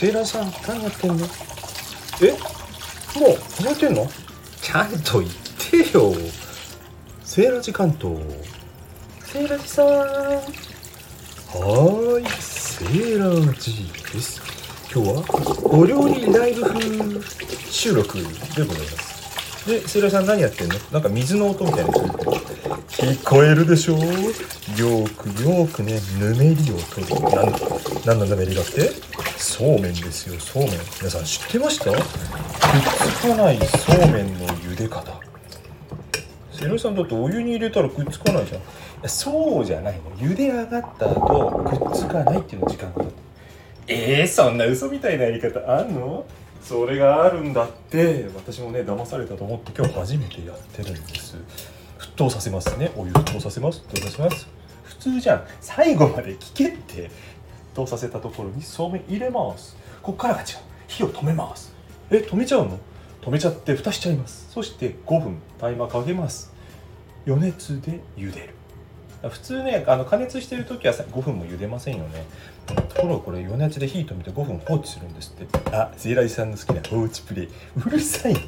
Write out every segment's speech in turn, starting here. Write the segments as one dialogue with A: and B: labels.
A: セーラーさん何やってんの？え？もう始まってんの？ちゃんと言ってよ。セーラー時間と。セーラージさん。はーい。セーラージです。今日はお料理ライブ風収録でございます。で、セイラさん何やってんの？なんか水の音みたいな聞こえるでしょよーくよーくね、ぬめりを取る。なん、なんのぬめりだって？そうめんですよ、そうめん。皆さん知ってました？くっつかないそうめんの茹で方。セイラさんだってお湯に入れたらくっつかないじゃん。そうじゃないの。茹で上がった後、くっつかないっていうの時間がかかえー、そんな嘘みたいなやり方あんの？それがあるんだって。私もね騙されたと思って今日初めてやってるんです。沸騰させますね。お湯沸騰させます。沸騰させます。普通じゃん。最後まで聞けって沸騰させたところにそうめん入れます。こっからが違う。火を止めます。え止めちゃうの？止めちゃって蓋しちゃいます。そして5分タイマーかけます。余熱で茹でる。普通ねあの加熱してる時は5分も茹でませんよね。ところがこれ余熱で火止めて5分放置するんですって。あセイラジさんの好きな放置プレイ。うるさいな。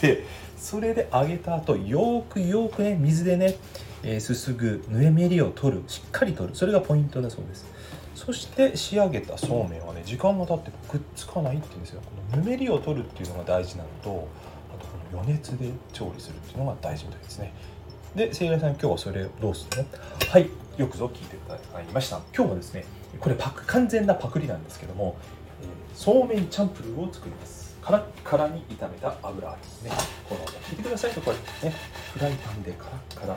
A: でそれで揚げた後よくよくね水でね、えー、すすぐぬえめりを取る。しっかり取る。それがポイントだそうですそして仕上げたそうめんはね時間が経ってくっつかないって言うんですよ。このぬめりを取るっていうのが大事なのとあとこの余熱で調理するっていうのが大事みたいですね。で、せいらさん今日はそれどうするの？はい、よくぞ聞いていただきました。今日はですね、これパク完全なパクリなんですけども、えー、そうめんチャンプルーを作ります。カラッカラに炒めた油揚げですね。この聞いてくださいとこれねフライパンでカラッカラ。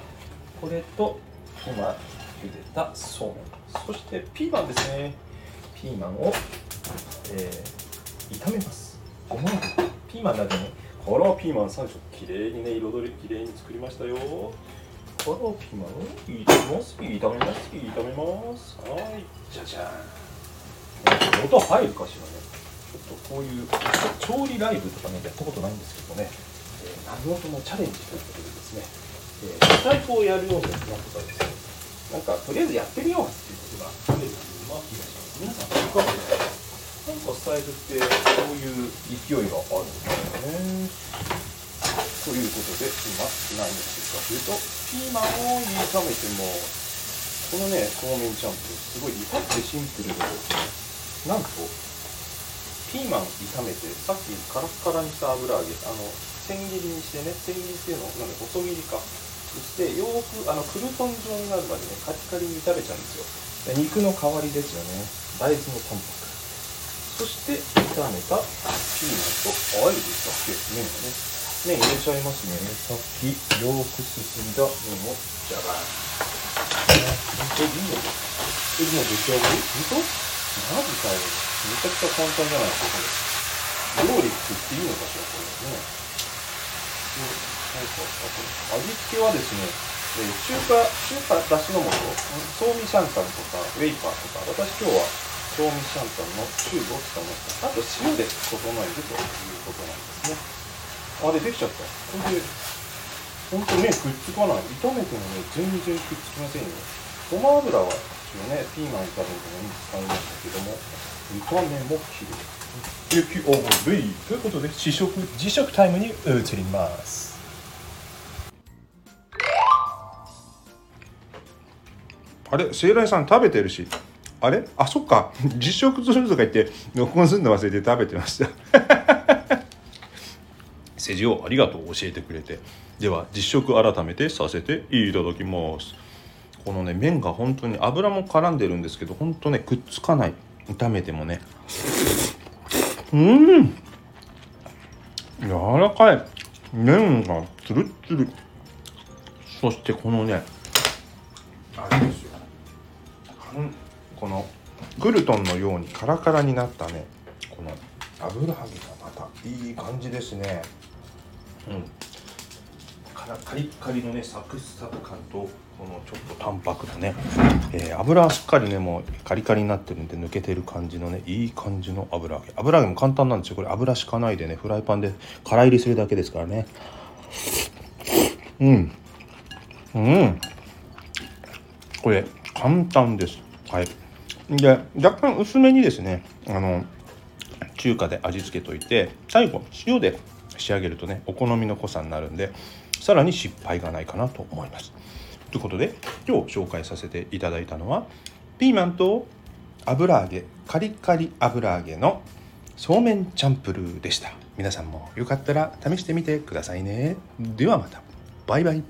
A: これと今茹でたそうめん。そしてピーマンですね。ピーマンを、えー、炒めます。ごま油。ピーマンだけね。このピーマン3色きれいにね彩りきれいに作りましたよ。このピーマンを炒めます。炒めます。炒めますはい。じゃじゃん。音入るかしらね。ちょっとこういう調理ライブとかねやったことないんですけどね、えー、何事もチャレンジということでですね、えー、スタイフをやるようになったとかですねなんかとりあえずやってみようっていうことが増えたような気がします皆さんいかがですかなんかスタイフってこういう勢いがあるんですよね。ということで今何をするかというとピーマンを炒めてもこのねそうめんチャンプルすごい至ってシンプルでなんとピーマン炒めてさっきカラッカラにした油揚げあの千切りにしてね千切りっていうのなんで細切りか。そしてよくあのクルトン状になるまでねカリカリに炒めちゃうんですよ。肉の代わりですよね。大豆のタンパクそして炒めたピーマンとあえるだけ。麺がね。麺入れちゃいますね。さっきよく進んだ麺をじゃがえいいのえもう出来上がり？本当？マジかよ。めちゃくちゃ簡単じゃないですかこれ。料理作っていいのかしらこれね。なん味付けはですねえ中華中華だしの素ソーミシャンタンとかウェイパーとか私今日はソーミシャンタンのチューブを使いましたあと塩で整えるということなんですね。あれできちゃった。これでほんと麺くっつかない。炒めてもね全然くっつきませんよ。ごま油は一応ねピーマン炒めてもに使いましたけども炒めもきれい雪オーブルイということで試食自食タイムに移ります。あれ聖来さん食べてるし。あれ？あそっか。実食するとか言って録音するの忘れて食べてました。世辞をありがとう教えてくれて。では実食改めてさせていただきます。このね麺が本当に油も絡んでるんですけど本当ねくっつかない。炒めてもね。うん。柔らかい。麺がツルツル。そしてこのねこのグルトンのようにカラカラになったね。この油揚げがまたいい感じですね。うん。カリッカリのねサクサク感とこのちょっと淡白なね、えー、油はしっかりねもうカリカリになってるんで抜けてる感じのねいい感じの油揚げ。油揚げも簡単なんですよ。これ油敷かないでねフライパンで空入りするだけですからね。うん。うん。これ簡単です。はい。で若干薄めにですねあの中華で味付けといて最後塩で仕上げるとねお好みの濃さになるんでさらに失敗がないかなと思います。ということで今日紹介させていただいたのはピーマンと油揚げカリカリ油揚げのそうめんチャンプルーでした。皆さんもよかったら試してみてくださいね。ではまた。バイバイ。